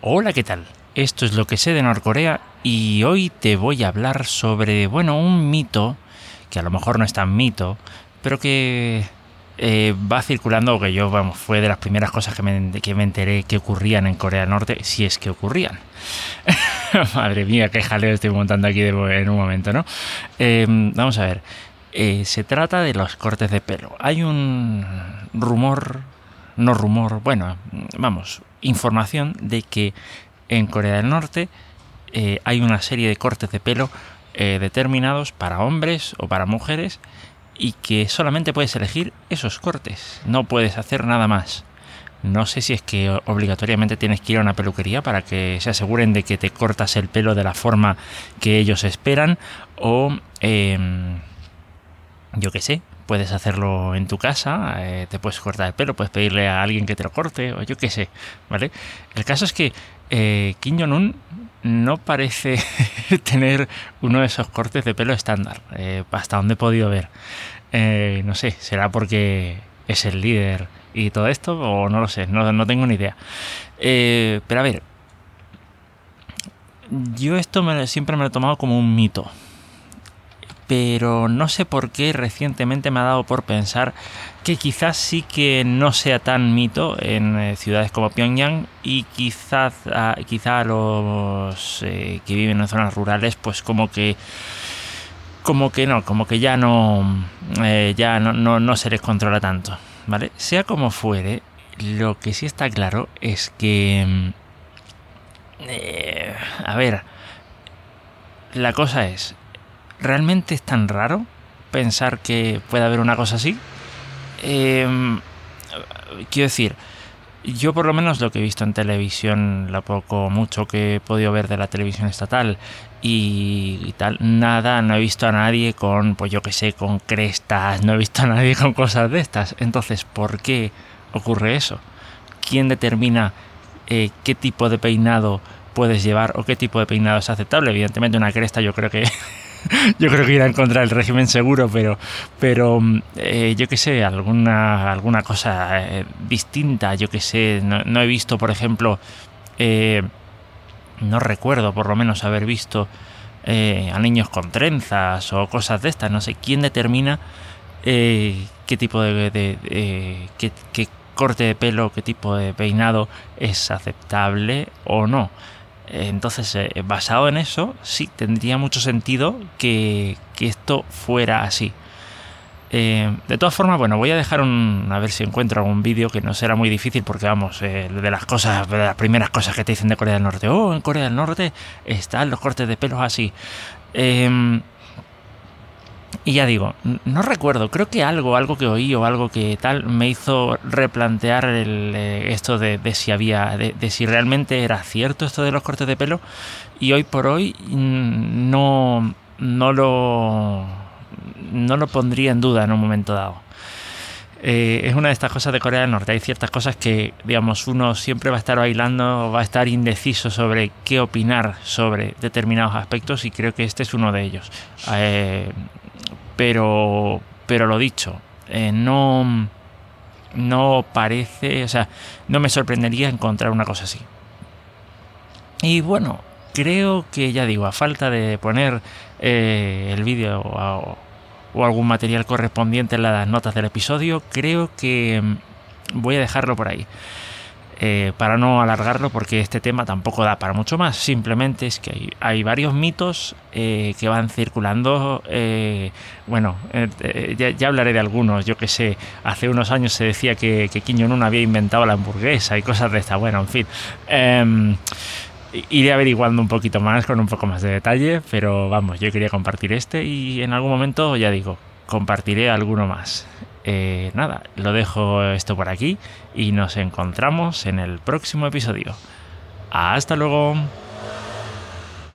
Hola, ¿qué tal? Esto es lo que sé de Norcorea y hoy te voy a hablar sobre, bueno, un mito, que a lo mejor no es tan mito, pero que eh, va circulando, que yo, vamos, fue de las primeras cosas que me, que me enteré que ocurrían en Corea del Norte, si es que ocurrían. Madre mía, qué jaleo estoy montando aquí en un momento, ¿no? Eh, vamos a ver. Eh, se trata de los cortes de pelo. Hay un rumor, no rumor, bueno, vamos, información de que en Corea del Norte eh, hay una serie de cortes de pelo eh, determinados para hombres o para mujeres y que solamente puedes elegir esos cortes, no puedes hacer nada más. No sé si es que obligatoriamente tienes que ir a una peluquería para que se aseguren de que te cortas el pelo de la forma que ellos esperan o em, yo qué sé, puedes hacerlo en tu casa, eh, te puedes cortar el pelo, puedes pedirle a alguien que te lo corte, o yo qué sé, ¿vale? El caso es que eh, Kim Jong-un no parece tener uno de esos cortes de pelo estándar, eh, hasta donde he podido ver. Eh, no sé, será porque es el líder y todo esto, o no lo sé, no, no tengo ni idea. pero a ver, yo esto siempre me lo he tomado como un mito pero no sé por qué recientemente me ha dado por pensar que quizás sí que no sea tan mito en eh, ciudades como Pyongyang y quizás a, quizá los eh, que viven en zonas rurales pues como que como que no, como que ya no eh, ya no, no, no se les controla tanto, ¿vale? Sea como fuere, lo que sí está claro es que a ver, la cosa es, ¿realmente es tan raro pensar que puede haber una cosa así? Em, quiero decir, yo por lo menos lo que he visto en televisión, lo poco mucho que he podido ver de la televisión estatal y, tal, nada, no he visto a nadie con, pues yo que sé, con crestas, no he visto a nadie con cosas de estas. Entonces, ¿por qué ocurre eso? ¿Quién determina eh, qué tipo de peinado puedes llevar o qué tipo de peinado es aceptable? Evidentemente una cresta yo creo que yo creo que irá en contra del régimen seguro, pero, pero eh, yo qué sé, alguna, alguna cosa eh, distinta, yo qué sé, no, he visto, por ejemplo, eh, no recuerdo por lo menos haber visto a niños con trenzas o cosas de estas, no sé, ¿quién determina qué tipo de, de qué corte de pelo, qué tipo de peinado es aceptable o no? Entonces, eh, basado en eso, sí, tendría mucho sentido que, esto fuera así. Eh, de todas formas, bueno, voy a dejar un. a ver si encuentro algún vídeo que no será muy difícil, porque vamos, eh, de las cosas, de las primeras cosas que te dicen de Corea del Norte. Oh, en Corea del Norte están los cortes de pelos así. Y ya digo, no recuerdo, creo que algo, algo que oí o algo que tal me hizo replantear el, eh, esto de, si había, de, si realmente era cierto esto de los cortes de pelo. Y hoy por hoy mm, no, no lo, no lo pondría en duda en un momento dado. Eh, es una de estas cosas de Corea del Norte. Hay ciertas cosas que, digamos, uno siempre va a estar bailando, va a estar indeciso sobre qué opinar sobre determinados aspectos y creo que este es uno de ellos. Eh, pero, pero lo dicho, eh, no, no parece, o sea, no me sorprendería encontrar una cosa así. Y bueno, creo que ya digo, a falta de poner eh, el vídeo o, o, algún material correspondiente en las notas del episodio, creo que mm, voy a dejarlo por ahí. Eh, para no alargarlo porque este tema tampoco da para mucho más. Simplemente es que hay, varios mitos eh, que van circulando. Eh, bueno, ya, hablaré de algunos. Yo que sé, hace unos años se decía que, que jong había inventado la hamburguesa y cosas de esta. Bueno, en fin. Em, iré averiguando un poquito más con un poco más de detalle, pero vamos, yo quería compartir este y en algún momento, ya digo, compartiré alguno más. Eh, nada, lo dejo esto por aquí y nos encontramos en el próximo episodio. Hasta luego.